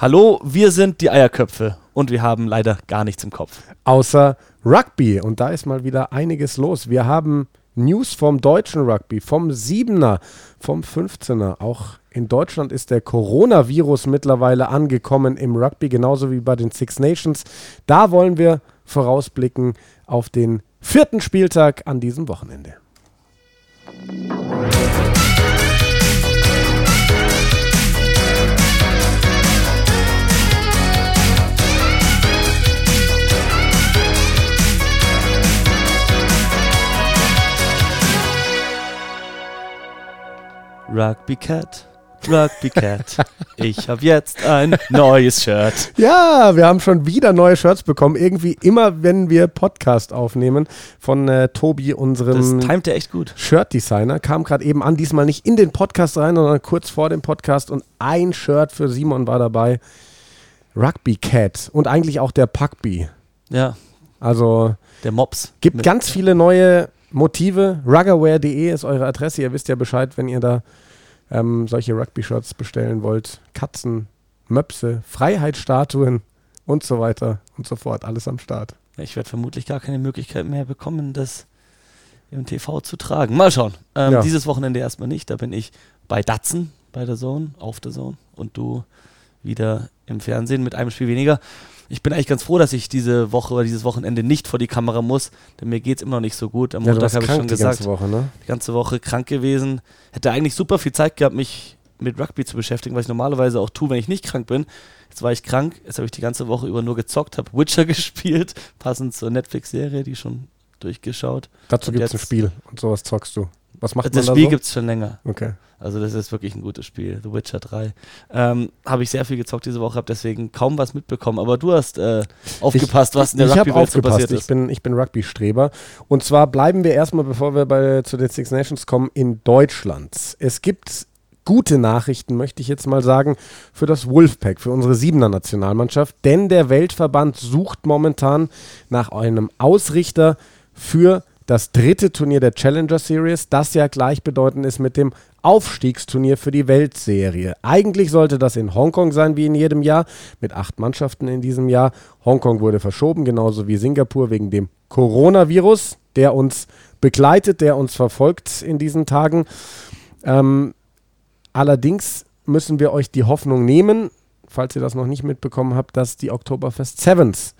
Hallo, wir sind die Eierköpfe und wir haben leider gar nichts im Kopf. Außer Rugby. Und da ist mal wieder einiges los. Wir haben News vom deutschen Rugby, vom Siebener, vom 15er. Auch in Deutschland ist der Coronavirus mittlerweile angekommen im Rugby, genauso wie bei den Six Nations. Da wollen wir vorausblicken auf den vierten Spieltag an diesem Wochenende. Rugby Cat, Rugby Cat. Ich habe jetzt ein neues Shirt. Ja, wir haben schon wieder neue Shirts bekommen. Irgendwie immer, wenn wir Podcast aufnehmen von äh, Tobi, unserem. Shirt-Designer. Kam gerade eben an, diesmal nicht in den Podcast rein, sondern kurz vor dem Podcast. Und ein Shirt für Simon war dabei. Rugby Cat und eigentlich auch der Pugby. Ja, Also der Mops. gibt Mit- ganz viele neue Motive. Ruggerwear.de ist eure Adresse. Ihr wisst ja Bescheid, wenn ihr da ähm, solche Rugby-Shirts bestellen wollt. Katzen, Möpse, Freiheitsstatuen und so weiter und so fort. Alles am Start. Ich werde vermutlich gar keine Möglichkeit mehr bekommen, das im TV zu tragen. Mal schauen. Ähm, Ja. Dieses Wochenende erstmal nicht. Da bin ich bei Datsen, bei der Zone, auf der Zone. Und du wieder im Fernsehen mit einem Spiel weniger. Ich bin eigentlich ganz froh, dass ich diese Woche oder dieses Wochenende nicht vor die Kamera muss, denn mir geht es immer noch nicht so gut. Am Ja, Montag habe ich schon die gesagt, ganze Woche, ne? die ganze Woche krank gewesen. Hätte eigentlich super viel Zeit gehabt, mich mit Rugby zu beschäftigen, was ich normalerweise auch tue, wenn ich nicht krank bin. Jetzt war ich krank, jetzt habe ich die ganze Woche über nur gezockt, habe Witcher gespielt, passend zur Netflix-Serie, die schon durchgeschaut. Dazu gibt es ein Spiel und sowas zockst du. Was macht das man da Spiel so? gibt es schon länger. Okay. Also das ist wirklich ein gutes Spiel, The Witcher 3. Ähm, habe ich sehr viel gezockt diese Woche, habe deswegen kaum was mitbekommen. Aber du hast äh, aufgepasst, was in der ich Rugby-Welt so aufgepasst. passiert Ich ist. bin, ich bin Rugby-Streber. Und zwar bleiben wir erstmal, bevor wir bei, zu den Six Nations kommen, in Deutschland. Es gibt gute Nachrichten, möchte ich jetzt mal sagen, für das Wolfpack, für unsere Siebener Nationalmannschaft. Denn der Weltverband sucht momentan nach einem Ausrichter für das dritte Turnier der Challenger Series, das ja gleichbedeutend ist mit dem Aufstiegsturnier für die Weltserie. Eigentlich sollte das in Hongkong sein, wie in jedem Jahr, mit acht Mannschaften in diesem Jahr. Hongkong wurde verschoben, genauso wie Singapur wegen dem Coronavirus, der uns begleitet, der uns verfolgt in diesen Tagen. Ähm, allerdings müssen wir euch die Hoffnung nehmen, falls ihr das noch nicht mitbekommen habt, dass die Oktoberfest Sevens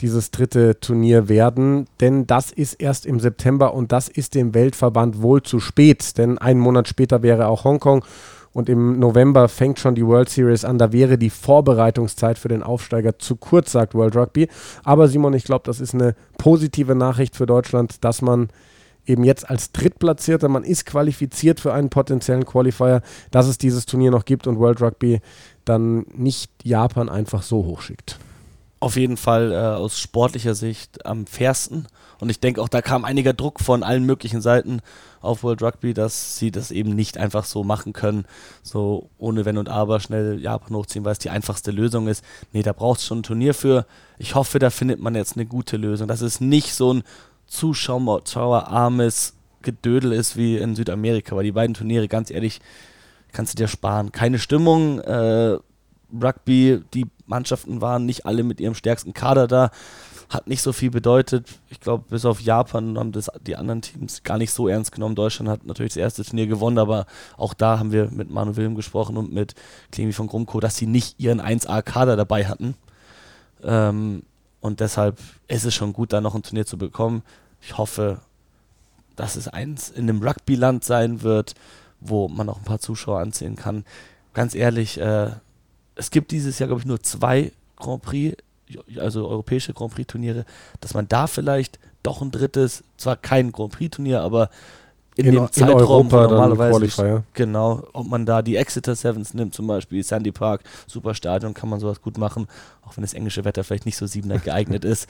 dieses dritte Turnier werden, denn das ist erst im September und das ist dem Weltverband wohl zu spät, denn einen Monat später wäre auch Hongkong und im November fängt schon die World Series an, da wäre die Vorbereitungszeit für den Aufsteiger zu kurz, sagt World Rugby. Aber Simon, ich glaube, das ist eine positive Nachricht für Deutschland, dass man eben jetzt als Drittplatzierter, man ist qualifiziert für einen potenziellen Qualifier, dass es dieses Turnier noch gibt und World Rugby dann nicht Japan einfach so hochschickt. Auf jeden Fall äh, aus sportlicher Sicht am fairsten. Und ich denke auch, da kam einiger Druck von allen möglichen Seiten auf World Rugby, dass sie das eben nicht einfach so machen können, so ohne Wenn und Aber schnell Japan hochziehen, weil es die einfachste Lösung ist. Nee, da braucht es schon ein Turnier für. Ich hoffe, da findet man jetzt eine gute Lösung. Dass es nicht so ein Zuschauer- zuschauerarmes Gedödel ist wie in Südamerika, weil die beiden Turniere, ganz ehrlich, kannst du dir sparen. Keine Stimmung, äh, Rugby, die Mannschaften waren nicht alle mit ihrem stärksten Kader da, hat nicht so viel bedeutet. Ich glaube, bis auf Japan haben das die anderen Teams gar nicht so ernst genommen. Deutschland hat natürlich das erste Turnier gewonnen, aber auch da haben wir mit Manu Wilm gesprochen und mit Clemi von Grumko, dass sie nicht ihren 1A-Kader dabei hatten. Ähm, und deshalb ist es schon gut, da noch ein Turnier zu bekommen. Ich hoffe, dass es eins in einem Rugby-Land sein wird, wo man auch ein paar Zuschauer anziehen kann. Ganz ehrlich, äh, es gibt dieses Jahr, glaube ich, nur zwei Grand Prix, also europäische Grand Prix-Turniere, dass man da vielleicht doch ein drittes, zwar kein Grand Prix-Turnier, aber in, In- dem in Zeitraum, Europa wo dann normalerweise Qualifier. Genau, ob man da die Exeter Sevens nimmt, zum Beispiel Sandy Park, super Stadion, kann man sowas gut machen, auch wenn das englische Wetter vielleicht nicht so siebener geeignet ist.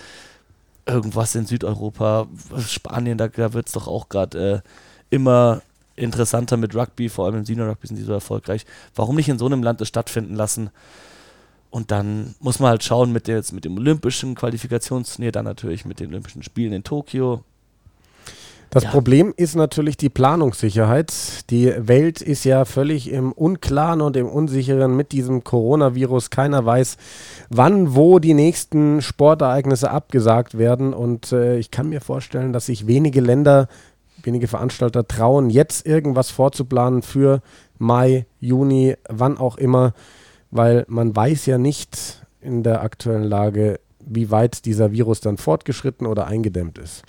Irgendwas in Südeuropa, Spanien, da, da wird es doch auch gerade äh, immer interessanter mit Rugby, vor allem im Senior Rugby sind die so erfolgreich. Warum nicht in so einem Land das stattfinden lassen? Und dann muss man halt schauen mit, der, jetzt mit dem olympischen Qualifikationsturnier, dann natürlich mit den Olympischen Spielen in Tokio. Das Ja. Problem ist natürlich die Planungssicherheit. Die Welt ist ja völlig im Unklaren und im Unsicheren mit diesem Coronavirus. Keiner weiß, wann, wo die nächsten Sportereignisse abgesagt werden. Und äh, ich kann mir vorstellen, dass sich wenige Länder, wenige Veranstalter trauen, jetzt irgendwas vorzuplanen für Mai, Juni, wann auch immer, weil man weiß ja nicht in der aktuellen Lage, wie weit dieser Virus dann fortgeschritten oder eingedämmt ist.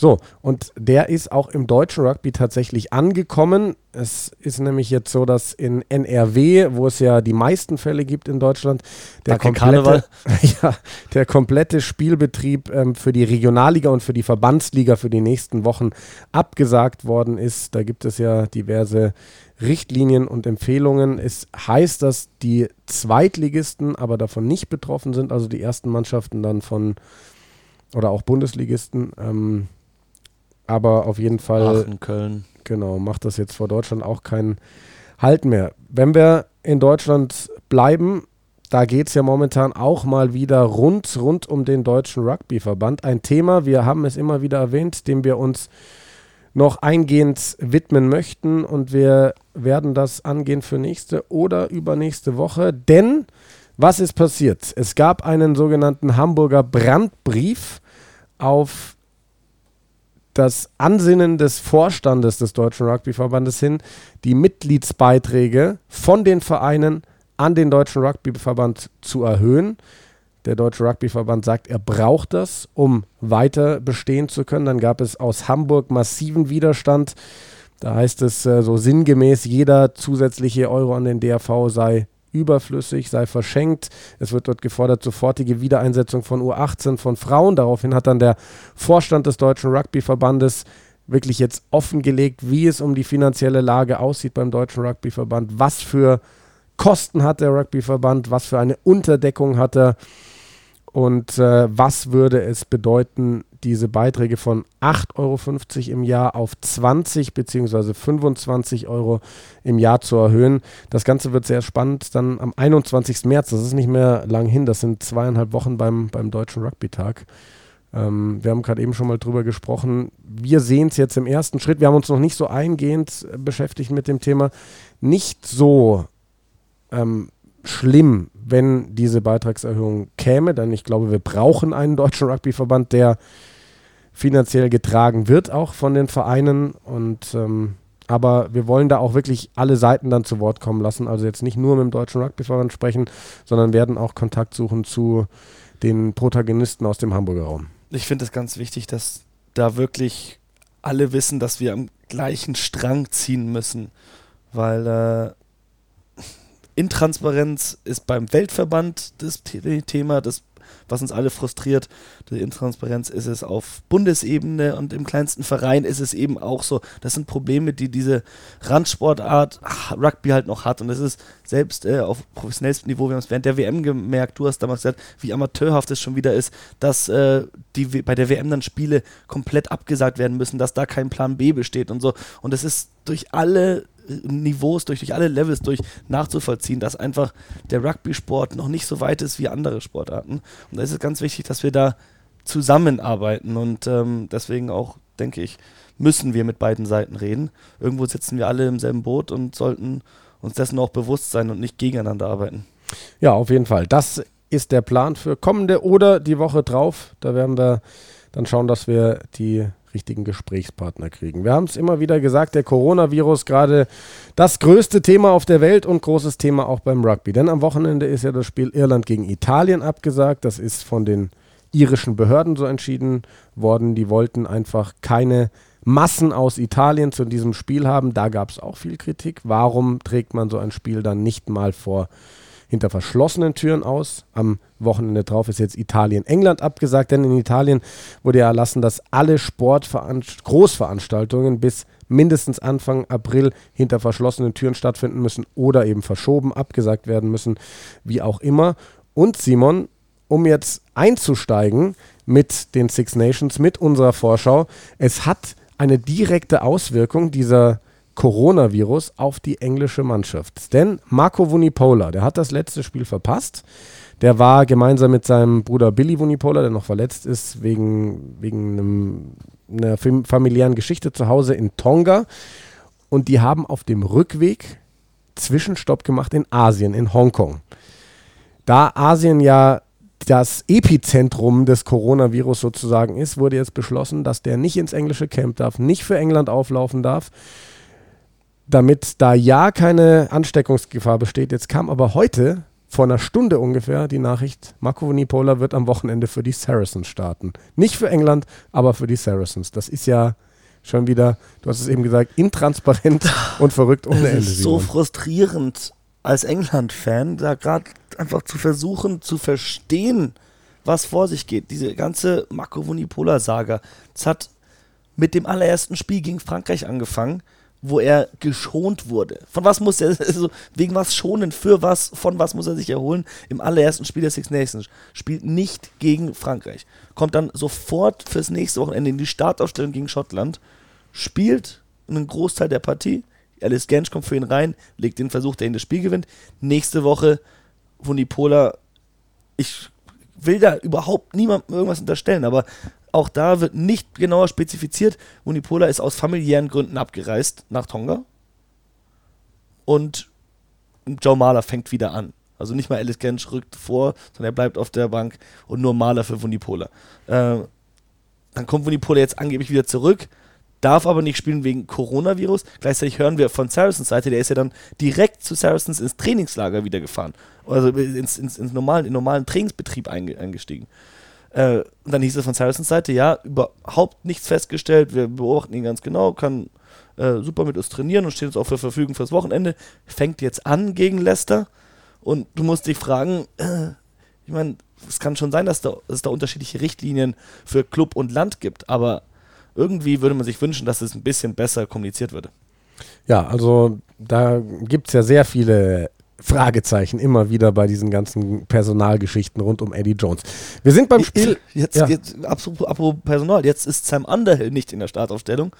So, und der ist auch im deutschen Rugby tatsächlich angekommen. Es ist nämlich jetzt so, dass in NRW, wo es ja die meisten Fälle gibt in Deutschland, der, Danke, komplette, ja, der komplette Spielbetrieb ähm, für die Regionalliga und für die Verbandsliga für die nächsten Wochen abgesagt worden ist. Da gibt es ja diverse Richtlinien und Empfehlungen. Es heißt, dass die Zweitligisten aber davon nicht betroffen sind, also die ersten Mannschaften dann von oder auch Bundesligisten. Ähm, aber auf jeden Fall Aachen, Köln. genau, macht das jetzt vor Deutschland auch keinen Halt mehr. Wenn wir in Deutschland bleiben, da geht es ja momentan auch mal wieder rund, rund um den Deutschen Rugbyverband. Ein Thema, wir haben es immer wieder erwähnt, dem wir uns noch eingehend widmen möchten und wir werden das angehen für nächste oder übernächste Woche. Denn was ist passiert? Es gab einen sogenannten Hamburger Brandbrief auf das Ansinnen des Vorstandes des Deutschen Rugbyverbandes hin, die Mitgliedsbeiträge von den Vereinen an den Deutschen Rugbyverband zu erhöhen. Der Deutsche Rugbyverband sagt, er braucht das, um weiter bestehen zu können. Dann gab es aus Hamburg massiven Widerstand. Da heißt es äh, so sinngemäß, jeder zusätzliche Euro an den DRV sei überflüssig, sei verschenkt. Es wird dort gefordert, sofortige Wiedereinsetzung von U18 von Frauen. Daraufhin hat dann der Vorstand des Deutschen Rugbyverbandes wirklich jetzt offengelegt, wie es um die finanzielle Lage aussieht beim Deutschen Rugbyverband, was für Kosten hat der Rugbyverband, was für eine Unterdeckung hat er und äh, was würde es bedeuten, diese Beiträge von 8,50 Euro im Jahr auf 20 bzw. 25 Euro im Jahr zu erhöhen. Das Ganze wird sehr spannend dann am 21. März, das ist nicht mehr lang hin, das sind zweieinhalb Wochen beim, beim Deutschen Rugby-Tag. Ähm, wir haben gerade eben schon mal drüber gesprochen. Wir sehen es jetzt im ersten Schritt. Wir haben uns noch nicht so eingehend äh, beschäftigt mit dem Thema. Nicht so ähm, schlimm, wenn diese Beitragserhöhung käme, denn ich glaube, wir brauchen einen deutschen Rugbyverband, der finanziell getragen wird, auch von den Vereinen. Und ähm, aber wir wollen da auch wirklich alle Seiten dann zu Wort kommen lassen. Also jetzt nicht nur mit dem deutschen Rugbyverband sprechen, sondern werden auch Kontakt suchen zu den Protagonisten aus dem Hamburger Raum. Ich finde es ganz wichtig, dass da wirklich alle wissen, dass wir am gleichen Strang ziehen müssen, weil äh, Intransparenz ist beim Weltverband das The- Thema, das was uns alle frustriert. Die Intransparenz ist es auf Bundesebene und im kleinsten Verein ist es eben auch so. Das sind Probleme, die diese Randsportart Rugby halt noch hat. Und das ist selbst äh, auf professionellstem Niveau, wir haben es während der WM gemerkt, du hast damals gesagt, wie amateurhaft es schon wieder ist, dass äh, die W- bei der WM dann Spiele komplett abgesagt werden müssen, dass da kein Plan B besteht und so. Und es ist durch alle Niveaus, durch, durch alle Levels durch nachzuvollziehen, dass einfach der Rugby-Sport noch nicht so weit ist wie andere Sportarten. Und da ist es ganz wichtig, dass wir da zusammenarbeiten und ähm, deswegen auch, denke ich, müssen wir mit beiden Seiten reden. Irgendwo sitzen wir alle im selben Boot und sollten uns dessen auch bewusst sein und nicht gegeneinander arbeiten. Ja, auf jeden Fall. Das ist der Plan für kommende oder die Woche drauf. Da werden wir dann schauen, dass wir die richtigen Gesprächspartner kriegen. Wir haben es immer wieder gesagt, der Coronavirus gerade das größte Thema auf der Welt und großes Thema auch beim Rugby. Denn am Wochenende ist ja das Spiel Irland gegen Italien abgesagt. Das ist von den irischen Behörden so entschieden worden. Die wollten einfach keine Massen aus Italien zu diesem Spiel haben. Da gab es auch viel Kritik. Warum trägt man so ein Spiel dann nicht mal vor hinter verschlossenen Türen aus. Am Wochenende drauf ist jetzt Italien-England abgesagt, denn in Italien wurde ja erlassen, dass alle Sportveranst Großveranstaltungen bis mindestens Anfang April hinter verschlossenen Türen stattfinden müssen oder eben verschoben, abgesagt werden müssen, wie auch immer. Und Simon, um jetzt einzusteigen mit den Six Nations, mit unserer Vorschau, es hat eine direkte Auswirkung dieser Coronavirus auf die englische Mannschaft. Denn Marco Vunipola, der hat das letzte Spiel verpasst. Der war gemeinsam mit seinem Bruder Billy Vunipola, der noch verletzt ist, wegen, wegen einem einer familiären Geschichte zu Hause in Tonga und die haben auf dem Rückweg Zwischenstopp gemacht in Asien, in Hongkong. Da Asien ja das Epizentrum des Coronavirus sozusagen ist, wurde jetzt beschlossen, dass der nicht ins englische Camp darf, nicht für England auflaufen darf, damit da ja keine Ansteckungsgefahr besteht. Jetzt kam aber heute vor einer Stunde ungefähr die Nachricht, Marco Nipola wird am Wochenende für die Saracens starten. Nicht für England, aber für die Saracens. Das ist ja schon wieder, du hast es eben gesagt, intransparent und verrückt ohne Ende. Das ist so frustrierend als England-Fan, da gerade einfach zu versuchen zu verstehen, was vor sich geht. Diese ganze Marco Vunipola-Saga. Es hat mit dem allerersten Spiel gegen Frankreich angefangen, wo er geschont wurde. Von was muss er, also wegen was schonen, für was, von was muss er sich erholen? Im allerersten Spiel der Six Nations. Spielt nicht gegen Frankreich. Kommt dann sofort fürs nächste Wochenende in die Startaufstellung gegen Schottland. Spielt einen Großteil der Partie. Alice Gensch kommt für ihn rein, legt den Versuch, der ihn das Spiel gewinnt. Nächste Woche Vunipola, ich will da überhaupt niemandem irgendwas unterstellen, aber auch da wird nicht genauer spezifiziert. Vunipola ist aus familiären Gründen abgereist nach Tonga. Und Joe Mahler fängt wieder an. Also nicht mal Alice Gensch rückt vor, sondern er bleibt auf der Bank und nur Mahler für Vunipola. Äh, dann kommt Vunipola jetzt angeblich wieder zurück darf aber nicht spielen wegen Coronavirus. Gleichzeitig hören wir von Saracens Seite, der ist ja dann direkt zu Saracens ins Trainingslager wieder gefahren. Also ins, ins, ins normalen, in normalen Trainingsbetrieb eingestiegen. Äh, und dann hieß es von Saracens Seite, ja, überhaupt nichts festgestellt, wir beobachten ihn ganz genau, kann äh, super mit uns trainieren und steht uns auch zur Verfügung fürs Wochenende. Fängt jetzt an gegen Leicester und du musst dich fragen, äh, ich meine, es kann schon sein, dass, da, dass es da unterschiedliche Richtlinien für Club und Land gibt, aber irgendwie würde man sich wünschen, dass es ein bisschen besser kommuniziert würde. Ja, also da gibt es ja sehr viele Fragezeichen immer wieder bei diesen ganzen Personalgeschichten rund um Eddie Jones. Wir sind beim Spiel. Jetzt, ja. jetzt apropos Personal, jetzt ist Sam Underhill nicht in der Startaufstellung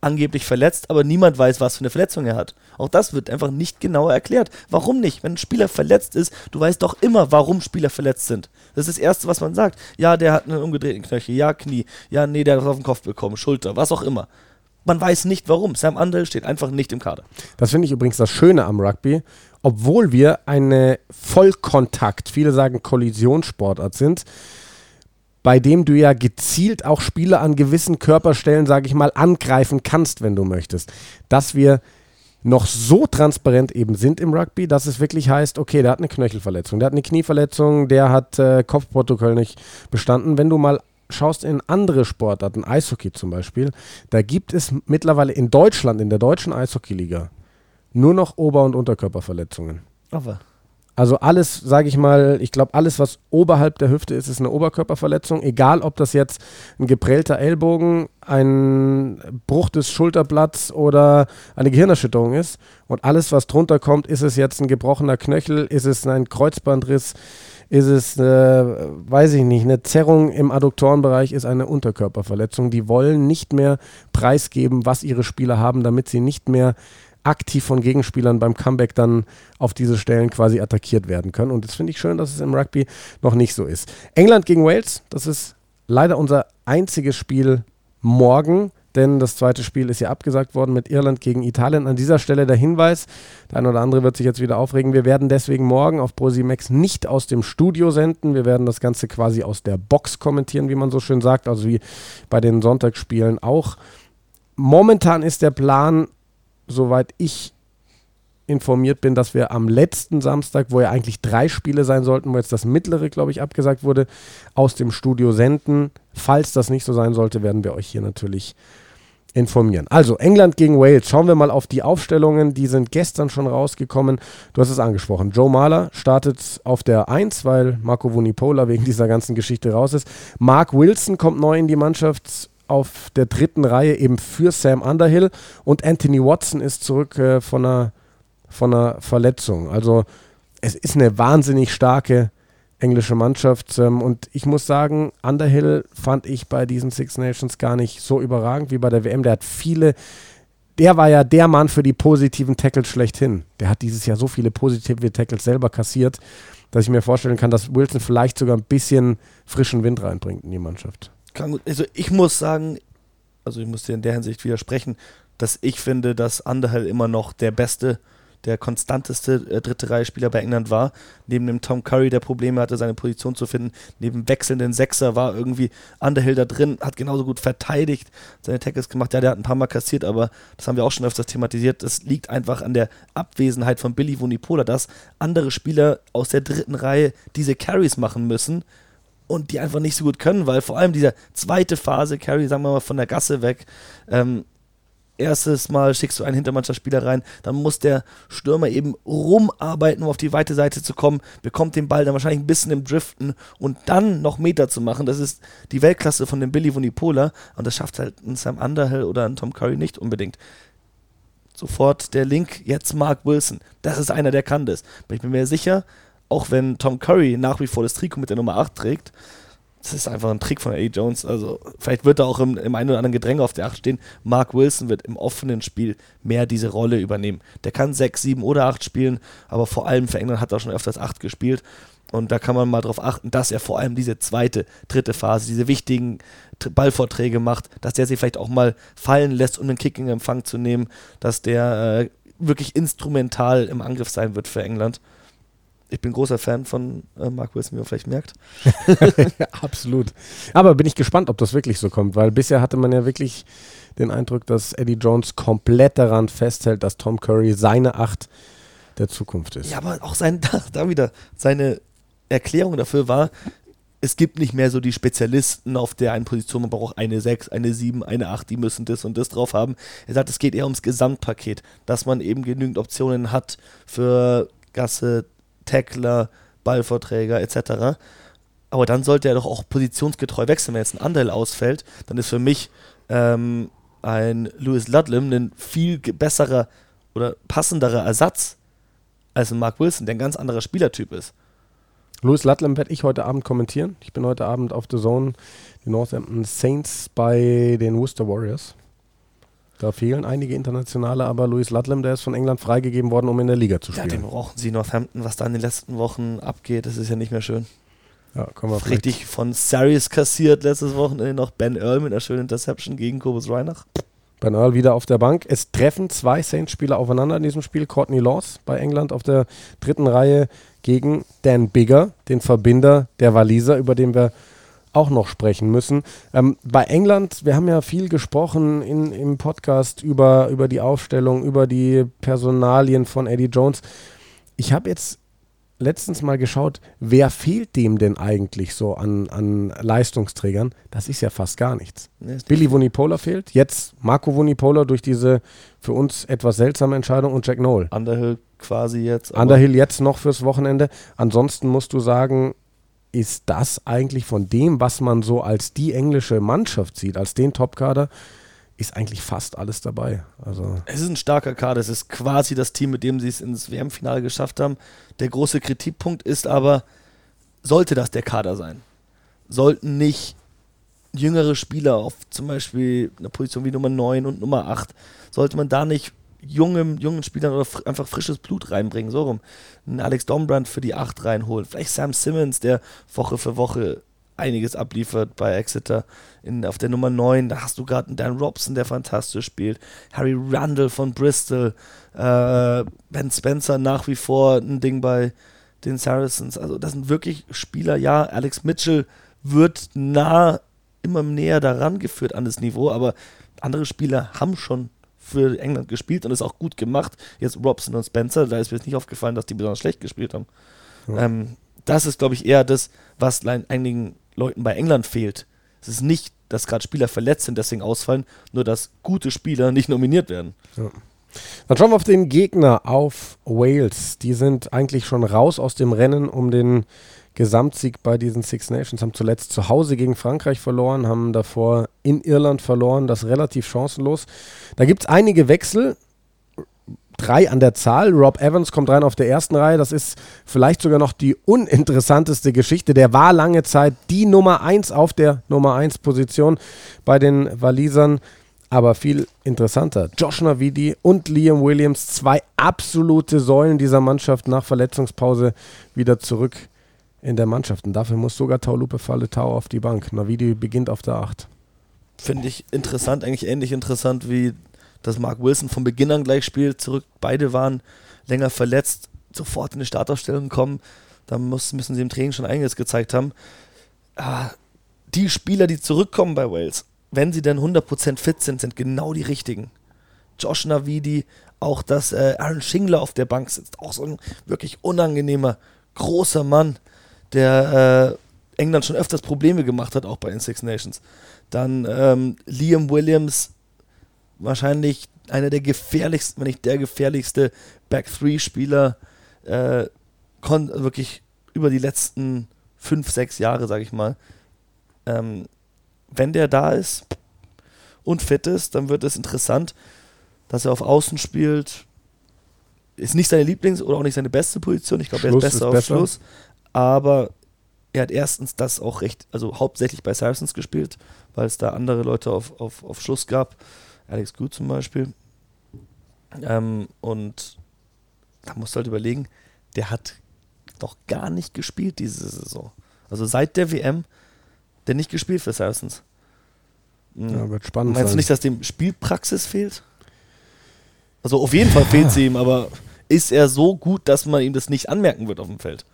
angeblich verletzt, aber niemand weiß, was für eine Verletzung er hat. Auch das wird einfach nicht genauer erklärt. Warum nicht? Wenn ein Spieler verletzt ist, du weißt doch immer, warum Spieler verletzt sind. Das ist das Erste, was man sagt. Ja, der hat einen umgedrehten Knöchel, ja, Knie, ja, nee, der hat auf den Kopf bekommen, Schulter, was auch immer. Man weiß nicht warum. Sam Underhill steht einfach nicht im Kader. Das finde ich übrigens das Schöne am Rugby. Obwohl wir eine Vollkontakt, viele sagen Kollisionssportart sind, bei dem du ja gezielt auch Spieler an gewissen Körperstellen, sage ich mal, angreifen kannst, wenn du möchtest. Dass wir noch so transparent eben sind im Rugby, dass es wirklich heißt, okay, der hat eine Knöchelverletzung, der hat eine Knieverletzung, der hat äh, Kopfprotokoll nicht bestanden. Wenn du mal schaust in andere Sportarten, Eishockey zum Beispiel, da gibt es mittlerweile in Deutschland, in der deutschen Eishockeyliga, nur noch Ober- und Unterkörperverletzungen. Aber. Also alles, sage ich mal, ich glaube, alles, was oberhalb der Hüfte ist, ist eine Oberkörperverletzung. Egal, ob das jetzt ein geprellter Ellbogen, ein Bruch des Schulterblatts oder eine Gehirnerschütterung ist. Und alles, was drunter kommt, ist es jetzt ein gebrochener Knöchel, ist es ein Kreuzbandriss, ist es, äh, weiß ich nicht, eine Zerrung im Adduktorenbereich, ist eine Unterkörperverletzung. Die wollen nicht mehr preisgeben, was ihre Spieler haben, damit sie nicht mehr aktiv von Gegenspielern beim Comeback dann auf diese Stellen quasi attackiert werden können. Und das finde ich schön, dass es im Rugby noch nicht so ist. England gegen Wales, das ist leider unser einziges Spiel morgen denn das zweite Spiel ist ja abgesagt worden mit Irland gegen Italien. An dieser Stelle der Hinweis, der eine oder andere wird sich jetzt wieder aufregen, wir werden deswegen morgen auf ProSimax nicht aus dem Studio senden, wir werden das Ganze quasi aus der Box kommentieren, wie man so schön sagt, also wie bei den Sonntagsspielen auch. Momentan ist der Plan, soweit ich informiert bin, dass wir am letzten Samstag, wo ja eigentlich drei Spiele sein sollten, wo jetzt das mittlere, glaube ich, abgesagt wurde, aus dem Studio senden. Falls das nicht so sein sollte, werden wir euch hier natürlich informieren. Also England gegen Wales. Schauen wir mal auf die Aufstellungen. Die sind gestern schon rausgekommen. Du hast es angesprochen. Joe Mahler startet auf der 1, weil Marco Vunipola wegen dieser ganzen Geschichte raus ist. Mark Wilson kommt neu in die Mannschaft auf der dritten Reihe eben für Sam Underhill und Anthony Watson ist zurück äh, von, einer, von einer Verletzung. Also es ist eine wahnsinnig starke englische Mannschaft ähm, und ich muss sagen, Underhill fand ich bei diesen Six Nations gar nicht so überragend wie bei der WM. Der hat viele der war ja der Mann für die positiven Tackles schlechthin. Der hat dieses Jahr so viele positive Tackles selber kassiert, dass ich mir vorstellen kann, dass Wilson vielleicht sogar ein bisschen frischen Wind reinbringt in die Mannschaft also ich muss sagen, also ich muss dir in der Hinsicht widersprechen, dass ich finde, dass Underhill immer noch der beste der konstanteste äh, dritte Reihe-Spieler bei England war. Neben dem Tom Curry, der Probleme hatte, seine Position zu finden. Neben wechselnden Sechser war irgendwie Underhill da drin, hat genauso gut verteidigt, seine Tackles gemacht. Ja, der hat ein paar Mal kassiert, aber das haben wir auch schon öfters thematisiert. Das liegt einfach an der Abwesenheit von Billy Vunipola, dass andere Spieler aus der dritten Reihe diese Carries machen müssen und die einfach nicht so gut können, weil vor allem diese zweite Phase, Carry, sagen wir mal, von der Gasse weg, ähm, erstes Mal schickst du einen Hintermannschaftsspieler rein, dann muss der Stürmer eben rumarbeiten, um auf die weite Seite zu kommen, bekommt den Ball dann wahrscheinlich ein bisschen im Driften und dann noch Meter zu machen. Das ist die Weltklasse von dem Billy Vunipola und das schafft halt ein Sam Underhill oder ein Tom Curry nicht unbedingt. Sofort der Link, jetzt Mark Wilson. Das ist einer, der kann das. ich bin mir sicher, auch wenn Tom Curry nach wie vor das Trikot mit der Nummer 8 trägt, das ist einfach ein Trick von Eddie Jones. Also, vielleicht wird er auch im, im einen oder anderen Gedränge auf der 8 stehen. Mark Wilson wird im offenen Spiel mehr diese Rolle übernehmen. Der kann 6, 7 oder 8 spielen, aber vor allem für England hat er schon öfters 8 gespielt. Und da kann man mal darauf achten, dass er vor allem diese zweite, dritte Phase, diese wichtigen Ballvorträge macht, dass der sich vielleicht auch mal fallen lässt, um den Kick in Empfang zu nehmen, dass der äh, wirklich instrumental im Angriff sein wird für England ich bin großer Fan von äh, Mark Wilson, wie man vielleicht merkt. absolut. Aber bin ich gespannt, ob das wirklich so kommt, weil bisher hatte man ja wirklich den Eindruck, dass Eddie Jones komplett daran festhält, dass Tom Curry seine Acht der Zukunft ist. Ja, aber auch sein, da wieder, seine Erklärung dafür war, es gibt nicht mehr so die Spezialisten auf der einen Position, man braucht eine 6, eine 7, eine 8, die müssen das und das drauf haben. Er sagt, es geht eher ums Gesamtpaket, dass man eben genügend Optionen hat für Gasse, Tackler, Ballvorträger etc. Aber dann sollte er doch auch positionsgetreu wechseln. Wenn jetzt ein Anteil ausfällt, dann ist für mich ähm, ein Louis Ludlam ein viel besserer oder passenderer Ersatz als ein Mark Wilson, der ein ganz anderer Spielertyp ist. Louis Ludlam werde ich heute Abend kommentieren. Ich bin heute Abend auf The Zone, die Northampton Saints bei den Worcester Warriors. Da fehlen einige internationale, aber Louis Ludlam, der ist von England freigegeben worden, um in der Liga zu spielen. Ja, den brauchen sie Northampton, was da in den letzten Wochen abgeht, das ist ja nicht mehr schön. Ja, kommen wir Richtig von Saris kassiert letztes Wochenende noch Ben Earl mit einer schönen Interception gegen Kobus Reinach. Ben Earl wieder auf der Bank. Es treffen zwei Saints-Spieler aufeinander in diesem Spiel. Courtney Laws bei England auf der dritten Reihe gegen Dan Bigger, den Verbinder der Waliser, über den wir auch noch sprechen müssen. Ähm, bei England, wir haben ja viel gesprochen in, im Podcast über, über die Aufstellung, über die Personalien von Eddie Jones. Ich habe jetzt letztens mal geschaut, wer fehlt dem denn eigentlich so an, an Leistungsträgern? Das ist ja fast gar nichts. Nee, Billy Vunipola fehlt, jetzt Marco Vunipola durch diese für uns etwas seltsame Entscheidung und Jack Noel. Underhill quasi jetzt. Underhill jetzt noch fürs Wochenende. Ansonsten musst du sagen, ist das eigentlich von dem, was man so als die englische Mannschaft sieht, als den Topkader, ist eigentlich fast alles dabei. Also es ist ein starker Kader. Es ist quasi das Team, mit dem sie es ins WM-Finale geschafft haben. Der große Kritikpunkt ist aber, sollte das der Kader sein? Sollten nicht jüngere Spieler auf zum Beispiel einer Position wie Nummer 9 und Nummer 8, sollte man da nicht jungen, jungen Spielern oder fr einfach frisches Blut reinbringen, so rum. Einen Alex Dombrand für die 8 reinholen. Vielleicht Sam Simmons, der Woche für Woche einiges abliefert bei Exeter. In, auf der Nummer 9, da hast du gerade einen Dan Robson, der fantastisch spielt. Harry Randall von Bristol. Äh, ben Spencer nach wie vor ein Ding bei den Saracens. Also das sind wirklich Spieler, ja, Alex Mitchell wird nah, immer näher daran geführt an das Niveau, aber andere Spieler haben schon für England gespielt und ist auch gut gemacht. Jetzt Robson und Spencer, da ist mir jetzt nicht aufgefallen, dass die besonders schlecht gespielt haben. Ja. Ähm, das ist, glaube ich, eher das, was einigen Leuten bei England fehlt. Es ist nicht, dass gerade Spieler verletzt sind, deswegen ausfallen, nur dass gute Spieler nicht nominiert werden. Ja. Dann schauen wir auf den Gegner, auf Wales. Die sind eigentlich schon raus aus dem Rennen um den Gesamtsieg bei diesen Six Nations, haben zuletzt zu Hause gegen Frankreich verloren, haben davor in Irland verloren, das relativ chancenlos. Da gibt es einige Wechsel, drei an der Zahl. Rob Evans kommt rein auf der ersten Reihe. Das ist vielleicht sogar noch die uninteressanteste Geschichte. Der war lange Zeit die Nummer 1 auf der Nummer 1 Position bei den Walisern. Aber viel interessanter. Josh Navidi und Liam Williams, zwei absolute Säulen dieser Mannschaft nach Verletzungspause wieder zurück in der Mannschaft. Und dafür muss sogar Taulupe Falle Tau auf die Bank. Navidi beginnt auf der 8. finde ich interessant, eigentlich ähnlich interessant wie dass Mark Wilson von Beginn an gleich spielt, zurück. Beide waren länger verletzt, sofort in die Startaufstellung kommen. Da muss, müssen sie im Training schon einiges gezeigt haben. Ah, die Spieler, die zurückkommen bei Wales, wenn sie dann 100% fit sind, sind genau die richtigen. Josh Navidi, auch dass äh, Aaron Schingler auf der Bank sitzt, auch so ein wirklich unangenehmer, großer Mann, der äh, England schon öfters Probleme gemacht hat, auch bei den Six Nations. Dann ähm, Liam Williams, wahrscheinlich einer der gefährlichsten, wenn nicht der gefährlichste Back-Three-Spieler, äh, wirklich über die letzten fünf, sechs Jahre, sage ich mal. Ähm, wenn der da ist und fit ist, dann wird es interessant, dass er auf Außen spielt. Ist nicht seine Lieblings- oder auch nicht seine beste Position. Ich glaube, er ist besser ist auf besser. Schluss. Aber er hat erstens das auch recht, also hauptsächlich bei Saracens gespielt, weil es da andere Leute auf, auf, auf Schluss gab. Alex Good zum Beispiel. Ähm, und da musst du halt überlegen, der hat noch gar nicht gespielt diese Saison. Also seit der WM, der nicht gespielt für Saracens. Hm. Ja, wird spannend Meinst sein. du nicht, dass dem Spielpraxis fehlt? Also auf jeden Fall fehlt sie ihm, aber ist er so gut, dass man ihm das nicht anmerken wird auf dem Feld?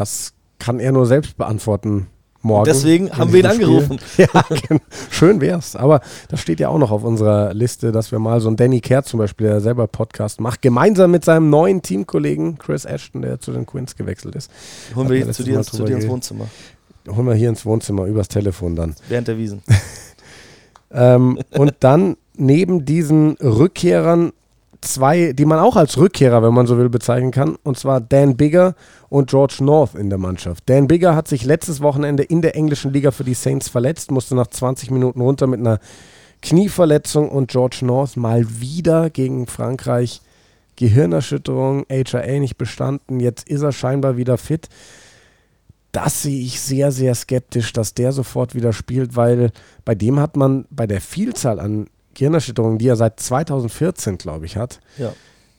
Das kann er nur selbst beantworten morgen. Deswegen haben wir ihn angerufen. ja, schön wär's. Aber das steht ja auch noch auf unserer Liste, dass wir mal so einen Danny Kerr zum Beispiel, der selber Podcast macht, gemeinsam mit seinem neuen Teamkollegen Chris Ashton, der zu den Quins gewechselt ist. Holen wir ihn zu dir, zu dir ins Wohnzimmer. Holen wir hier ins Wohnzimmer, übers Telefon dann. Während der Wiesen. ähm, und dann neben diesen Rückkehrern zwei, die man auch als Rückkehrer, wenn man so will, bezeichnen kann. Und zwar Dan Bigger und George North in der Mannschaft. Dan Bigger hat sich letztes Wochenende in der englischen Liga für die Saints verletzt, musste nach 20 Minuten runter mit einer Knieverletzung und George North mal wieder gegen Frankreich Gehirnerschütterung, HRA nicht bestanden. Jetzt ist er scheinbar wieder fit. Das sehe ich sehr, sehr skeptisch, dass der sofort wieder spielt, weil bei dem hat man bei der Vielzahl an Gehirnerschütterungen, die er seit 2014, glaube ich, hat, ja.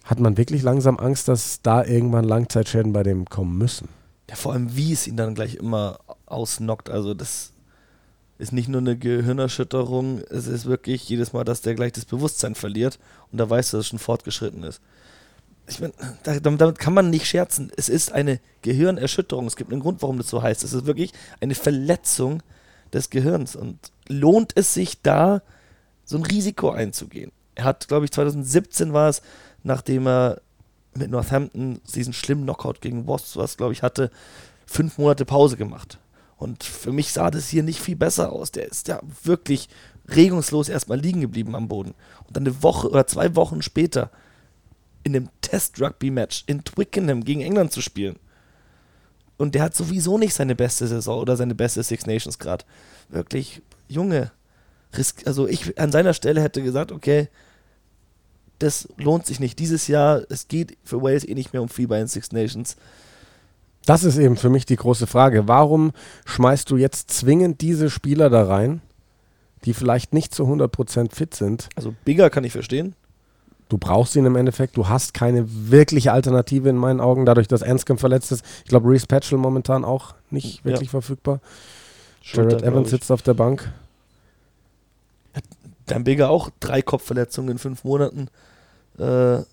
Hat man wirklich langsam Angst, dass da irgendwann Langzeitschäden bei dem kommen müssen. Ja, vor allem, wie es ihn dann gleich immer ausnockt. Also, das ist nicht nur eine Gehirnerschütterung, es ist wirklich jedes Mal, dass der gleich das Bewusstsein verliert und da weiß, dass es schon fortgeschritten ist. Ich meine, damit kann man nicht scherzen. Es ist eine Gehirnerschütterung. Es gibt einen Grund, warum das so heißt. Es ist wirklich eine Verletzung des Gehirns. Und lohnt es sich da, so ein Risiko einzugehen. Er hat, glaube ich, 2017 war es, nachdem er mit Northampton diesen schlimmen Knockout gegen Wasps, was glaube ich hatte, fünf Monate Pause gemacht. Und für mich sah das hier nicht viel besser aus. Der ist ja wirklich regungslos erstmal liegen geblieben am Boden. Und dann eine Woche oder zwei Wochen später in einem Test-Rugby-Match in Twickenham gegen England zu spielen. Und der hat sowieso nicht seine beste Saison oder seine beste Six Nations gerade. Wirklich, Junge, also ich an seiner Stelle hätte gesagt, okay, das lohnt sich nicht. Dieses Jahr, es geht für Wales eh nicht mehr um viel bei den Six Nations. Das ist eben für mich die große Frage. Warum schmeißt du jetzt zwingend diese Spieler da rein, die vielleicht nicht zu 100% fit sind? Also Bigger kann ich verstehen. Du brauchst ihn im Endeffekt. Du hast keine wirkliche Alternative in meinen Augen, dadurch, dass Anscombe verletzt ist. Ich glaube, Reese Patchell momentan auch nicht wirklich ja. verfügbar. Jared Evans sitzt auf der Bank. Dan Bigger auch drei Kopfverletzungen in fünf Monaten äh,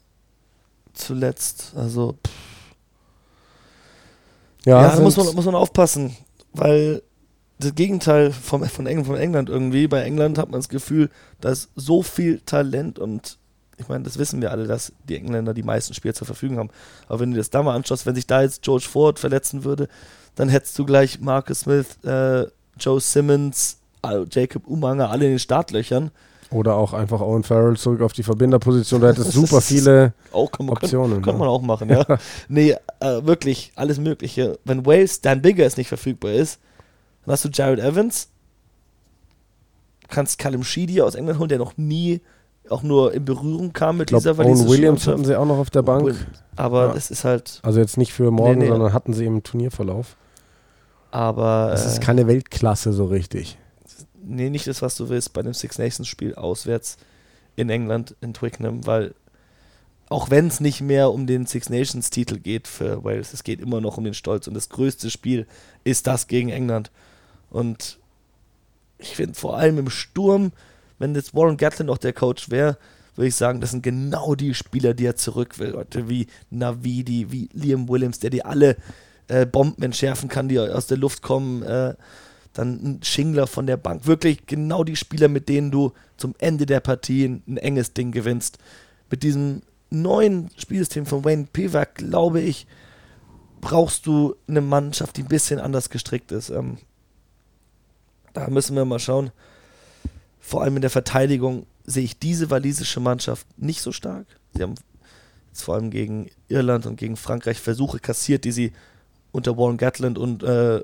zuletzt. Also, pff. ja, ja da muss man, muss man aufpassen, weil das Gegenteil vom, von, England, von England irgendwie, bei England hat man das Gefühl, da ist so viel Talent und ich meine, das wissen wir alle, dass die Engländer die meisten Spieler zur Verfügung haben. Aber wenn du das da mal anschaust, wenn sich da jetzt George Ford verletzen würde, dann hättest du gleich Marcus Smith, äh, Joe Simmons, Jacob Umanga alle in den Startlöchern. Oder auch einfach Owen Farrell zurück auf die Verbinderposition. Da hätte es super viele auch, kann man, Optionen. Kann, kann man auch machen, ja. nee, äh, wirklich, alles Mögliche. Wenn Wales Dan Bigger ist nicht verfügbar ist, dann hast du Jared Evans, kannst Callum Sheedy aus England holen, der noch nie auch nur in Berührung kam mit glaub, dieser Owen Williams hatten sie auch noch auf der Bank. Aber ja. das ist halt. Also jetzt nicht für morgen, nee, nee. sondern hatten sie im Turnierverlauf. Aber. Das äh, ist keine Weltklasse so richtig nee, nicht das, was du willst bei dem Six Nations Spiel auswärts in England, in Twickenham, weil auch wenn es nicht mehr um den Six Nations Titel geht für Wales, es geht immer noch um den Stolz und das größte Spiel ist das gegen England. Und ich finde vor allem im Sturm, wenn jetzt Warren Gatlin noch der Coach wäre, würde ich sagen, das sind genau die Spieler, die er zurück will. Leute wie Navidi, wie Liam Williams, der die alle äh, Bomben entschärfen kann, die aus der Luft kommen. Äh, dann ein Schingler von der Bank. Wirklich genau die Spieler, mit denen du zum Ende der Partie ein, enges Ding gewinnst. Mit diesem neuen Spielsystem von Wayne Pivac, glaube ich, brauchst du eine Mannschaft, die ein bisschen anders gestrickt ist. Ähm, da müssen wir mal schauen. Vor allem in der Verteidigung sehe ich diese walisische Mannschaft nicht so stark. Sie haben jetzt vor allem gegen Irland und gegen Frankreich Versuche kassiert, die sie unter Warren Gatland und äh,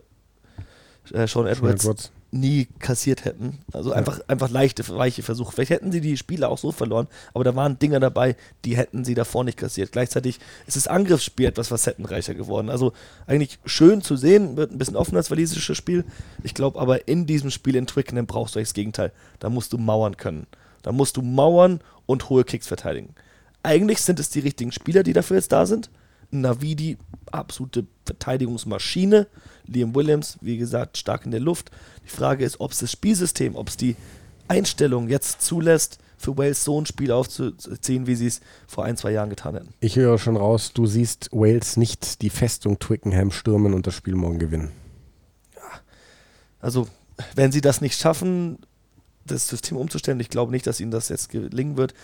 äh, Sean Edwards, Edwards, nie kassiert hätten. Also ja. einfach, einfach leichte, weiche Versuche. Vielleicht hätten sie die Spiele auch so verloren, aber da waren Dinger dabei, die hätten sie davor nicht kassiert. Gleichzeitig ist das Angriffsspiel etwas facettenreicher geworden. Also eigentlich schön zu sehen, wird ein bisschen offener als walisisches Spiel. Ich glaube aber in diesem Spiel in Twickenham brauchst du das Gegenteil. Da musst du mauern können. Da musst du mauern und hohe Kicks verteidigen. Eigentlich sind es die richtigen Spieler, die dafür jetzt da sind. Navidi, absolute Verteidigungsmaschine. Liam Williams, wie gesagt, stark in der Luft. Die Frage ist, ob es das Spielsystem, ob es die Einstellung jetzt zulässt, für Wales so ein Spiel aufzuziehen, wie sie es vor ein, zwei Jahren getan hätten. Ich höre schon raus, du siehst Wales nicht die Festung Twickenham stürmen und das Spiel morgen gewinnen. Ja, also wenn sie das nicht schaffen, das System umzustellen, ich glaube nicht, dass ihnen das jetzt gelingen wird.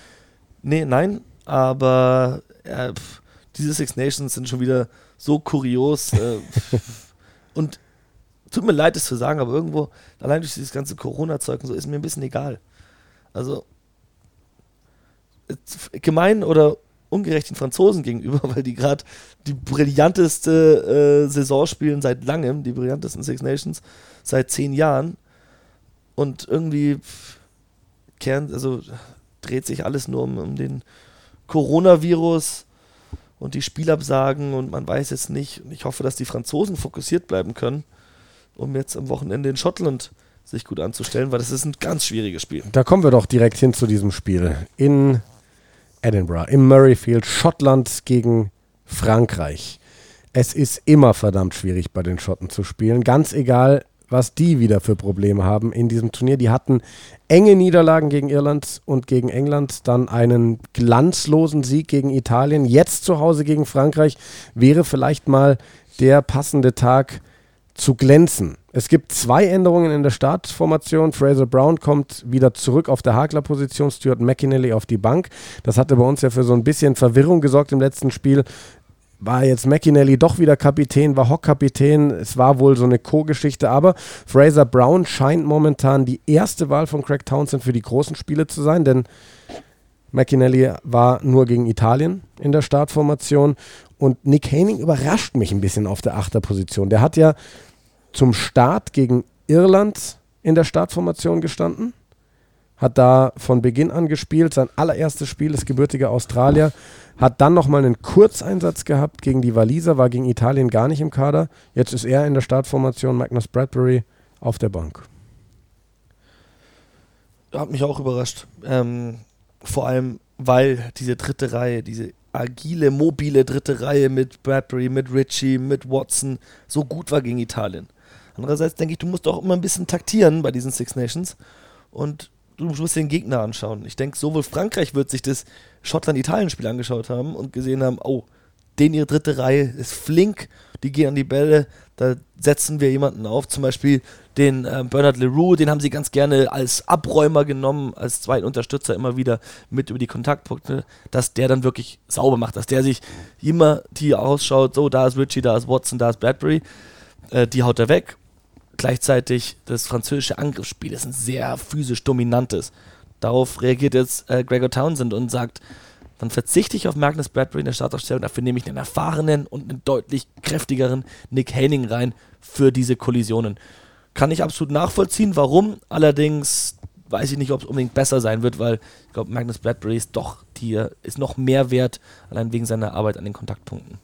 Nee, nein, aber äh, diese Six Nations sind schon wieder so kurios. Äh, und tut mir leid, es zu sagen, aber irgendwo, allein durch dieses ganze Corona-Zeug und so, ist mir ein bisschen egal. Also, gemein oder ungerecht den Franzosen gegenüber, weil die gerade die brillanteste äh, Saison spielen seit langem, die brillantesten Six Nations seit zehn Jahren. Und irgendwie kern, also dreht sich alles nur um, um den Coronavirus und die Spielabsagen und man weiß jetzt nicht. Ich hoffe, dass die Franzosen fokussiert bleiben können, um jetzt am Wochenende in Schottland sich gut anzustellen, weil das ist ein ganz schwieriges Spiel. Da kommen wir doch direkt hin zu diesem Spiel. In Edinburgh, im Murrayfield, Schottland gegen Frankreich. Es ist immer verdammt schwierig bei den Schotten zu spielen. Ganz egal, was die wieder für Probleme haben in diesem Turnier. Die hatten enge Niederlagen gegen Irland und gegen England, dann einen glanzlosen Sieg gegen Italien, jetzt zu Hause gegen Frankreich wäre vielleicht mal der passende Tag zu glänzen. Es gibt zwei Änderungen in der Startformation. Fraser Brown kommt wieder zurück auf der Hakler-Position, Stuart McInally auf die Bank. Das hatte bei uns ja für so ein bisschen Verwirrung gesorgt im letzten Spiel war jetzt McInally doch wieder Kapitän, war Hock-Kapitän. Es war wohl so eine Co-Geschichte, aber Fraser Brown scheint momentan die erste Wahl von Craig Townsend für die großen Spiele zu sein, denn McInally war nur gegen Italien in der Startformation und Nick Haining überrascht mich ein bisschen auf der Achterposition. Der hat ja zum Start gegen Irland in der Startformation gestanden hat da von Beginn an gespielt, sein allererstes Spiel ist gebürtiger Australier, hat dann nochmal einen Kurzeinsatz gehabt gegen die Waliser, war gegen Italien gar nicht im Kader. Jetzt ist er in der Startformation, Magnus Bradbury auf der Bank. Hat mich auch überrascht. Ähm, vor allem, weil diese dritte Reihe, diese agile, mobile dritte Reihe mit Bradbury, mit Ritchie, mit Watson so gut war gegen Italien. Andererseits denke ich, du musst auch immer ein bisschen taktieren bei diesen Six Nations. Und du musst den Gegner anschauen. Ich denke, sowohl Frankreich wird sich das Schottland-Italien-Spiel angeschaut haben und gesehen haben, oh, den ihre dritte Reihe ist flink, die gehen an die Bälle, da setzen wir jemanden auf, zum Beispiel den äh, Bernard Leroux, den haben sie ganz gerne als Abräumer genommen, als zweiten Unterstützer immer wieder mit über die Kontaktpunkte, dass der dann wirklich sauber macht, dass der sich immer die ausschaut, so, da ist Richie, da ist Watson, da ist Bradbury, äh, die haut er weg Gleichzeitig das französische Angriffsspiel ist ein sehr physisch dominantes. Darauf reagiert jetzt äh, Gregor Townsend und sagt, dann verzichte ich auf Magnus Bradbury in der Startaufstellung, dafür nehme ich einen erfahrenen und einen deutlich kräftigeren Nick Haining rein für diese Kollisionen. Kann ich absolut nachvollziehen, warum. Allerdings weiß ich nicht, ob es unbedingt besser sein wird, weil ich glaube, Magnus Bradbury ist doch die, ist noch mehr wert, allein wegen seiner Arbeit an den Kontaktpunkten.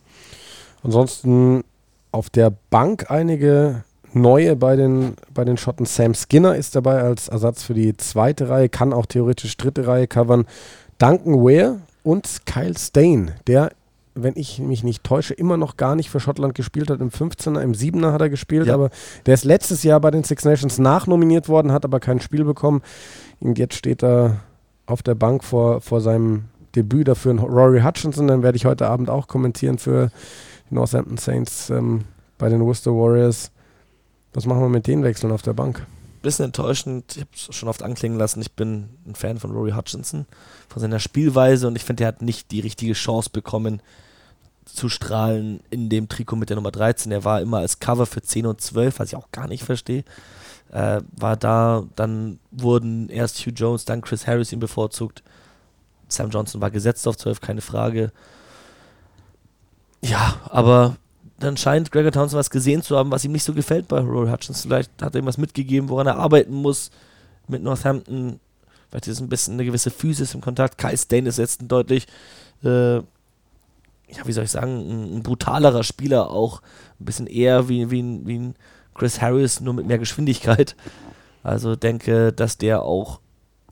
Ansonsten auf der Bank einige Neue bei den, bei den Schotten. Sam Skinner ist dabei als Ersatz für die zweite Reihe, kann auch theoretisch dritte Reihe covern. Duncan Ware und Kyle Stain, der wenn ich mich nicht täusche, immer noch gar nicht für Schottland gespielt hat. Im 15er, im 7er hat er gespielt, Ja. aber der ist letztes Jahr bei den Six Nations nachnominiert worden, hat aber kein Spiel bekommen. Und jetzt steht er auf der Bank vor, vor seinem Debüt dafür ein Rory Hutchinson. Dann werde ich heute Abend auch kommentieren für die Northampton Saints ähm, bei den Worcester Warriors. Was machen wir mit den Wechseln auf der Bank? bisschen enttäuschend. Ich habe es schon oft anklingen lassen. Ich bin ein Fan von Rory Hutchinson, von seiner Spielweise und ich finde, er hat nicht die richtige Chance bekommen zu strahlen in dem Trikot mit der Nummer 13. Er war immer als Cover für 10 und 12, was ich auch gar nicht verstehe. Äh, war da, dann wurden erst Hugh Jones, dann Chris Harris ihn bevorzugt. Sam Johnson war gesetzt auf 12, keine Frage. Ja, aber dann scheint Gregor Townsend was gesehen zu haben, was ihm nicht so gefällt bei Rory Hutchinson. Vielleicht hat er ihm was mitgegeben, woran er arbeiten muss mit Northampton. Vielleicht ist ein bisschen eine gewisse Physis im Kontakt. Kai Stain ist jetzt ein deutlich, äh, ja, wie soll ich sagen, ein, ein brutalerer Spieler auch. Ein bisschen eher wie, wie, ein, wie ein Chris Harris, nur mit mehr Geschwindigkeit. Also denke, dass der auch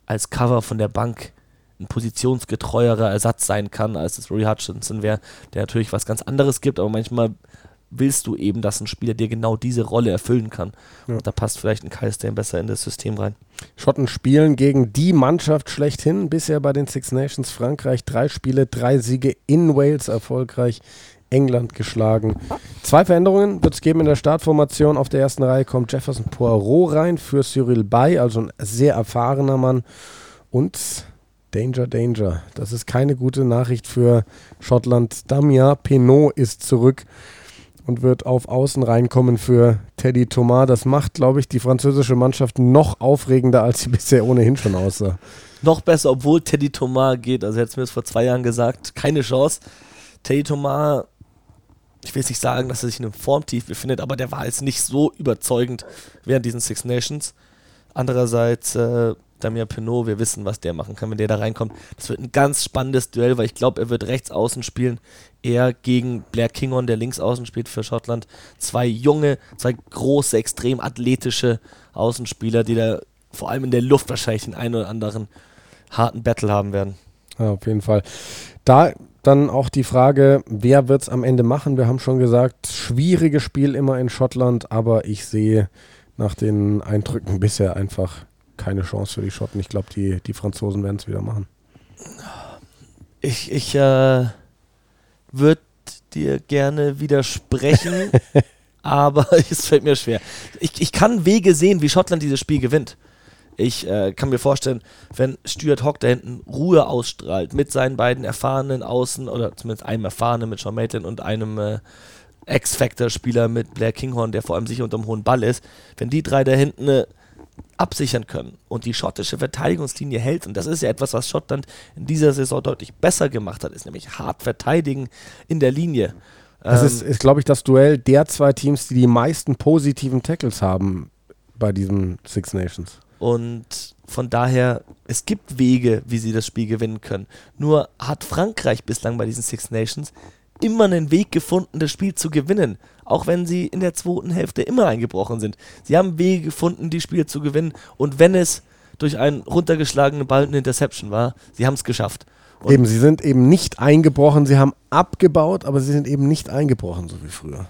als Cover von der Bank ein positionsgetreuerer Ersatz sein kann, als es Rory Hutchinson wäre, der natürlich was ganz anderes gibt, aber manchmal willst du eben, dass ein Spieler dir genau diese Rolle erfüllen kann. Ja. Und da passt vielleicht ein Kyle Stain besser in das System rein. Schotten spielen gegen die Mannschaft schlechthin. Bisher bei den Six Nations Frankreich drei Spiele, drei Siege in Wales erfolgreich. England geschlagen. Zwei Veränderungen wird es geben in der Startformation. Auf der ersten Reihe kommt Jefferson Poirot rein für Cyril Bay, also ein sehr erfahrener Mann. Und Danger, Danger. Das ist keine gute Nachricht für Schottland. Damien Penaud ist zurück und wird auf Außen reinkommen für Teddy Thomas. Das macht, glaube ich, die französische Mannschaft noch aufregender, als sie bisher ohnehin schon aussah. Noch besser, obwohl Teddy Thomas geht. Also, hätte mir das vor zwei Jahren gesagt, keine Chance. Teddy Thomas, ich will jetzt nicht sagen, dass er sich in einem Formtief befindet, aber der war jetzt nicht so überzeugend während diesen Six Nations. Andererseits, äh, Damien Penaud, wir wissen, was der machen kann, wenn der da reinkommt. Das wird ein ganz spannendes Duell, weil ich glaube, er wird rechts außen spielen. Er gegen Blair Kingon, der links außen spielt für Schottland. Zwei junge, zwei große, extrem athletische Außenspieler, die da vor allem in der Luft wahrscheinlich den einen oder anderen harten Battle haben werden. Ja, auf jeden Fall. Da dann auch die Frage, wer wird es am Ende machen? Wir haben schon gesagt, schwieriges Spiel immer in Schottland, aber ich sehe nach den Eindrücken bisher einfach keine Chance für die Schotten. Ich glaube, die, die Franzosen werden es wieder machen. Ich, ich äh, würde dir gerne widersprechen, aber es fällt mir schwer. Ich, ich kann Wege sehen, wie Schottland dieses Spiel gewinnt. Ich äh, kann mir vorstellen, wenn Stuart Hawk da hinten Ruhe ausstrahlt mit seinen beiden erfahrenen Außen oder zumindest einem erfahrenen mit Sean Maitland und einem äh, X-Factor-Spieler mit Blair Kinghorn, der vor allem sicher unterm hohen Ball ist, wenn die drei da hinten äh, absichern können und die schottische Verteidigungslinie hält, und das ist ja etwas, was Schottland in dieser Saison deutlich besser gemacht hat, ist nämlich hart verteidigen in der Linie. Das Ähm, ist, ist glaube ich, das Duell der zwei Teams, die die meisten positiven Tackles haben bei diesen Six Nations. Und von daher, es gibt Wege, wie sie das Spiel gewinnen können. Nur hat Frankreich bislang bei diesen Six Nations immer einen Weg gefunden, das Spiel zu gewinnen. Auch wenn sie in der zweiten Hälfte immer eingebrochen sind. Sie haben Wege gefunden, die Spiele zu gewinnen. Und wenn es durch einen runtergeschlagenen Ball eine Interception war, sie haben es geschafft. Und Eben, sie sind eben nicht eingebrochen, sie haben abgebaut, aber sie sind eben nicht eingebrochen, so wie früher.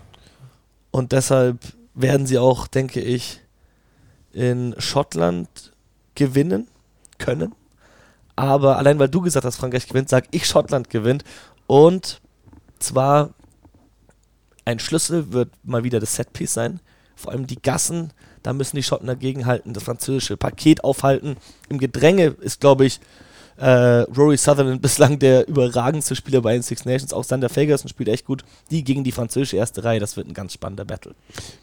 Und deshalb werden sie auch, denke ich, in Schottland gewinnen können. Aber allein weil du gesagt hast, Frankreich gewinnt, sage ich, Schottland gewinnt. Und zwar ein Schlüssel wird mal wieder das Setpiece sein. Vor allem die Gassen, da müssen die Schotten dagegenhalten, das französische Paket aufhalten. Im Gedränge ist, glaube ich, äh, Rory Sutherland bislang der überragendste Spieler bei den Six Nations. Auch Sander Fagerson spielt echt gut. Die gegen die französische erste Reihe, das wird ein ganz spannender Battle.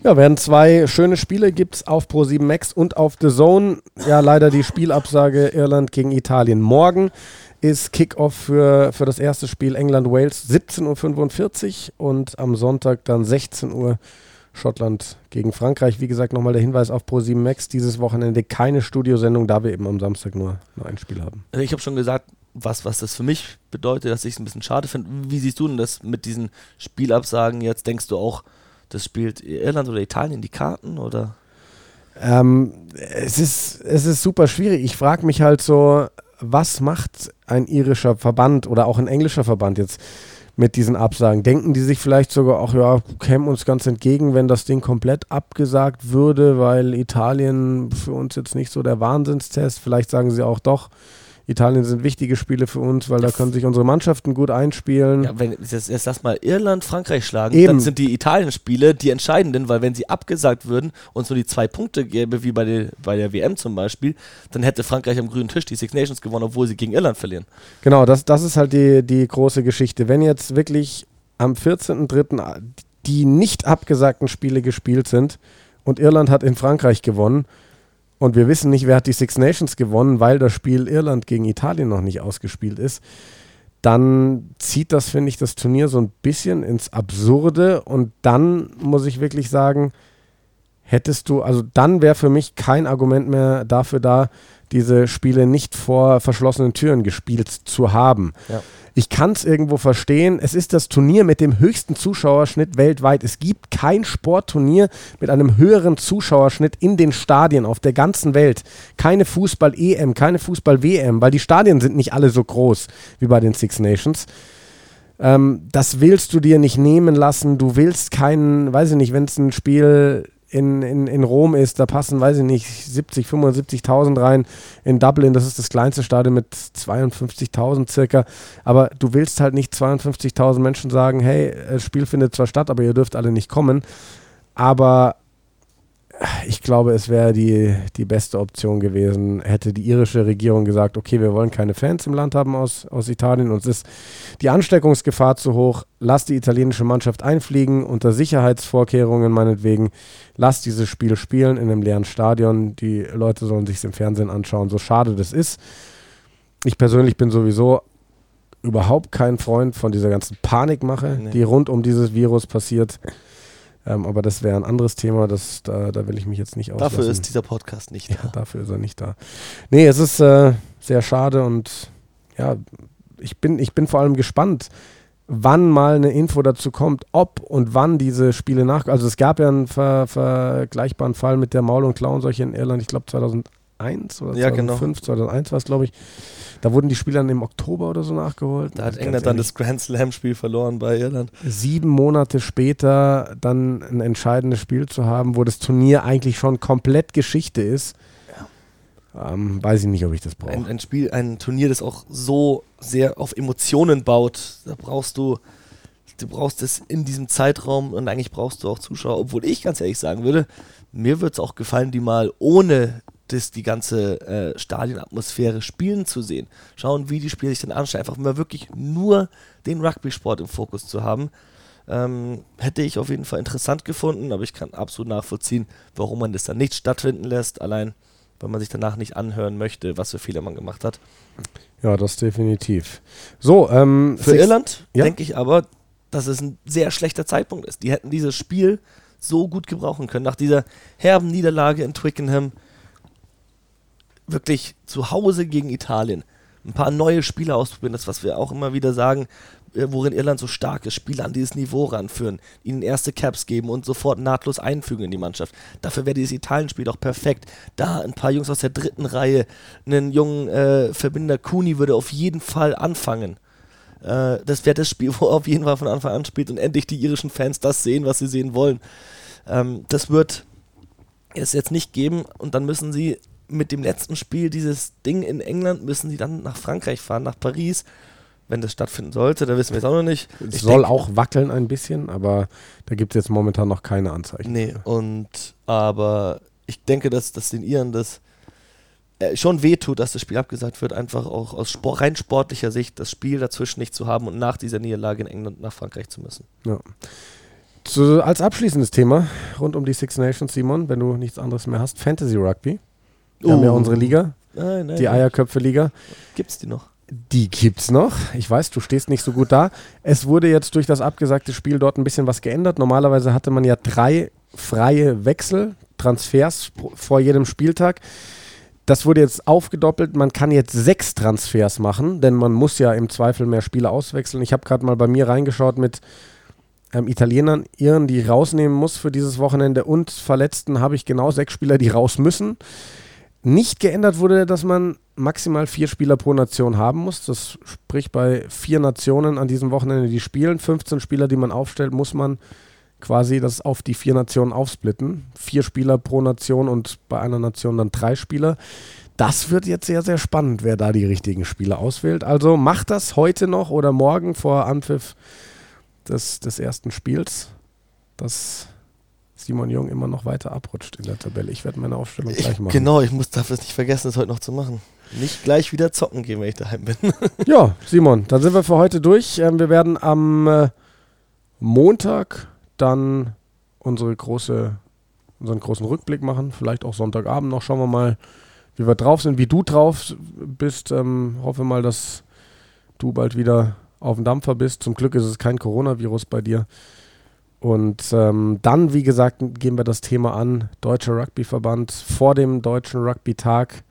Ja, werden zwei schöne Spiele gibt es auf Pro7 Max und auf The Zone. Ja, leider die Spielabsage Irland gegen Italien. Morgen ist Kickoff für, für das erste Spiel England-Wales 17.45 Uhr und am Sonntag dann 16 Uhr Schottland gegen Frankreich. Wie gesagt, nochmal der Hinweis auf Pro7 Max. Dieses Wochenende keine Studiosendung, da wir eben am Samstag nur, nur ein Spiel haben. Also ich habe schon gesagt, was, was das für mich bedeutet, dass ich es ein bisschen schade finde. Wie siehst du denn das mit diesen Spielabsagen jetzt? Denkst du auch, das spielt Irland oder Italien die Karten oder? Ähm, es, ist, es ist super schwierig. Ich frage mich halt so, was macht ein irischer Verband oder auch ein englischer Verband jetzt mit diesen Absagen? Denken die sich vielleicht sogar auch, ja, kämen uns ganz entgegen, wenn das Ding komplett abgesagt würde, weil Italien für uns jetzt nicht so der Wahnsinnstest? Vielleicht sagen sie auch doch, Italien sind wichtige Spiele für uns, weil da können sich unsere Mannschaften gut einspielen. Ja, wenn jetzt, jetzt lass mal Irland, Frankreich schlagen, Eben. dann sind die Italien-Spiele die entscheidenden, weil wenn sie abgesagt würden und es nur die zwei Punkte gäbe, wie bei der, bei der WM zum Beispiel, dann hätte Frankreich am grünen Tisch die Six Nations gewonnen, obwohl sie gegen Irland verlieren. Genau, das, das ist halt die, die große Geschichte. Wenn jetzt wirklich am 14.03. die nicht abgesagten Spiele gespielt sind und Irland hat in Frankreich gewonnen und wir wissen nicht, wer hat die Six Nations gewonnen, weil das Spiel Irland gegen Italien noch nicht ausgespielt ist, dann zieht das, finde ich, das Turnier so ein bisschen ins Absurde. Und dann muss ich wirklich sagen, hättest du, also dann wäre für mich kein Argument mehr dafür da, diese Spiele nicht vor verschlossenen Türen gespielt zu haben. Ja. Ich kann es irgendwo verstehen. Es ist das Turnier mit dem höchsten Zuschauerschnitt weltweit. Es gibt kein Sportturnier mit einem höheren Zuschauerschnitt in den Stadien auf der ganzen Welt. Keine Fußball-EM, keine Fußball-WM, weil die Stadien sind nicht alle so groß wie bei den Six Nations. Ähm, das willst du dir nicht nehmen lassen. Du willst keinen, weiß ich nicht, wenn es ein Spiel in, in, in Rom ist, da passen, weiß ich nicht, 70, 75.000 rein. In Dublin, das ist das kleinste Stadion mit 52.000 circa. Aber du willst halt nicht 52.000 Menschen sagen, hey, das Spiel findet zwar statt, aber ihr dürft alle nicht kommen. Aber ich glaube, es wäre die, die beste Option gewesen, hätte die irische Regierung gesagt, okay, wir wollen keine Fans im Land haben aus, aus Italien, uns ist die Ansteckungsgefahr zu hoch, lass die italienische Mannschaft einfliegen, unter Sicherheitsvorkehrungen meinetwegen, lass dieses Spiel spielen in einem leeren Stadion, die Leute sollen sich im Fernsehen anschauen, so schade das ist. Ich persönlich bin sowieso überhaupt kein Freund von dieser ganzen Panikmache, Nee. die rund um dieses Virus passiert. Ähm, aber das wäre ein anderes Thema, das, da, da will ich mich jetzt nicht auslassen. Dafür ist dieser Podcast nicht ja, da. dafür ist er nicht da. Nee, es ist äh, sehr schade und ja, ich bin, ich bin vor allem gespannt, wann mal eine Info dazu kommt, ob und wann diese Spiele nach. Also es gab ja einen ver vergleichbaren Fall mit der Maul- und Klauenseuche in Irland, ich glaube 2001 oder Ja, genau. 2005, 2001 war es, glaube ich. Da wurden die Spiele dann im Oktober oder so nachgeholt. Da hat England dann das Grand Slam-Spiel verloren bei Irland. sieben Monate später dann ein entscheidendes Spiel zu haben, wo das Turnier eigentlich schon komplett Geschichte ist. Ähm, weiß ich nicht, ob ich das brauche. Ein, ein Spiel, ein Turnier, das auch so sehr auf Emotionen baut. Da brauchst du, du brauchst es in diesem Zeitraum und eigentlich brauchst du auch Zuschauer. Obwohl ich ganz ehrlich sagen würde, mir würde es auch gefallen, die mal ohne das, die ganze äh, Stadionatmosphäre spielen zu sehen. Schauen, wie die Spieler sich dann anstellen. Einfach mal wirklich nur den Rugby-Sport im Fokus zu haben. Ähm, hätte ich auf jeden Fall interessant gefunden, aber ich kann absolut nachvollziehen, warum man das dann nicht stattfinden lässt. Allein, weil man sich danach nicht anhören möchte, was für Fehler man gemacht hat. Ja, das definitiv. So, ähm, Für Irland Ja. denke ich aber, dass es ein sehr schlechter Zeitpunkt ist. Die hätten dieses Spiel so gut gebrauchen können. Nach dieser herben Niederlage in Twickenham wirklich zu Hause gegen Italien. Ein paar neue Spieler ausprobieren, das, was wir auch immer wieder sagen, äh, worin Irland so stark ist, Spieler an dieses Niveau ranführen, ihnen erste Caps geben und sofort nahtlos einfügen in die Mannschaft. Dafür wäre dieses Italien-Spiel doch perfekt. Da ein paar Jungs aus der dritten Reihe, einen jungen äh, Verbinder Kuni würde auf jeden Fall anfangen. Äh, das wäre das Spiel, wo er auf jeden Fall von Anfang an spielt und endlich die irischen Fans das sehen, was sie sehen wollen. Ähm, das wird es jetzt nicht geben und dann müssen sie mit dem letzten Spiel dieses Ding in England, müssen sie dann nach Frankreich fahren, nach Paris, wenn das stattfinden sollte, da wissen wir es auch noch nicht. Es Ich soll denk- auch wackeln ein bisschen, aber da gibt es jetzt momentan noch keine Anzeichen. Nee, und aber ich denke, dass, dass den Iren das äh, schon wehtut, dass das Spiel abgesagt wird, einfach auch aus Sport, rein sportlicher Sicht das Spiel dazwischen nicht zu haben und nach dieser Niederlage in England nach Frankreich zu müssen. Ja. Zu, als abschließendes Thema rund um die Six Nations, Simon, wenn du nichts anderes mehr hast, Fantasy Rugby. Wir haben ja Oh. unsere Liga, Nein, nein, die. Eierköpfe-Liga. Gibt's die noch? Die gibt's noch. Ich weiß, du stehst nicht so gut da. Es wurde jetzt durch das abgesagte Spiel dort ein bisschen was geändert. Normalerweise hatte man ja drei freie Wechsel, Transfers vor jedem Spieltag. Das wurde jetzt aufgedoppelt. Man kann jetzt sechs Transfers machen, denn man muss ja im Zweifel mehr Spieler auswechseln. Ich habe gerade mal bei mir reingeschaut mit ähm, Italienern, Iren, die rausnehmen muss für dieses Wochenende und Verletzten habe ich genau sechs Spieler, die raus müssen. Nicht geändert wurde, dass man maximal vier Spieler pro Nation haben muss. Das spricht bei vier Nationen an diesem Wochenende, die spielen. 15 Spieler, die man aufstellt, muss man quasi das auf die vier Nationen aufsplitten. Vier Spieler pro Nation und bei einer Nation dann drei Spieler. Das wird jetzt sehr, sehr spannend, wer da die richtigen Spieler auswählt. Also macht das heute noch oder morgen vor Anpfiff des, des ersten Spiels. Das Simon Jung immer noch weiter abrutscht in der Tabelle. Ich werde meine Aufstellung gleich machen. Genau, ich muss dafür nicht vergessen, es heute noch zu machen. Nicht gleich wieder zocken gehen, wenn ich daheim bin. ja, Simon, dann sind wir für heute durch. Ähm, wir werden am äh, Montag dann unsere große, unseren großen Rückblick machen. Vielleicht auch Sonntagabend noch. Schauen wir mal, wie wir drauf sind, wie du drauf bist. Ähm, hoffe mal, dass du bald wieder auf dem Dampfer bist. Zum Glück ist es kein Coronavirus bei dir. Und ähm, dann, wie gesagt, gehen wir das Thema an. Deutscher Rugbyverband vor dem Deutschen Rugby-Tag.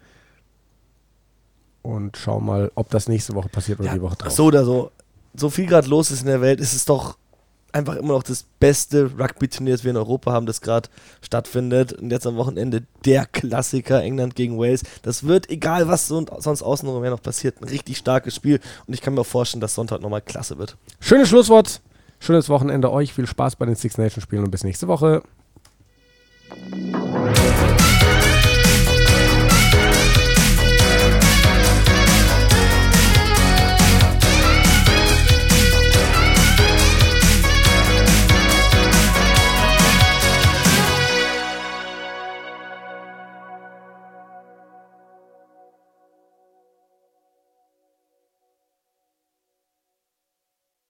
Und schau mal, ob das nächste Woche passiert oder ja, die Woche drauf. So oder so. So viel gerade los ist in der Welt, ist es doch einfach immer noch das beste Rugby-Turnier, das wir in Europa haben, das gerade stattfindet. Und jetzt am Wochenende der Klassiker England gegen Wales. Das wird, egal was sonst außenrum noch passiert, ein richtig starkes Spiel. Und ich kann mir auch vorstellen, dass Sonntag nochmal klasse wird. Schönes Schlusswort. Schönes Wochenende euch, viel Spaß bei den Six Nations Spielen und bis nächste Woche.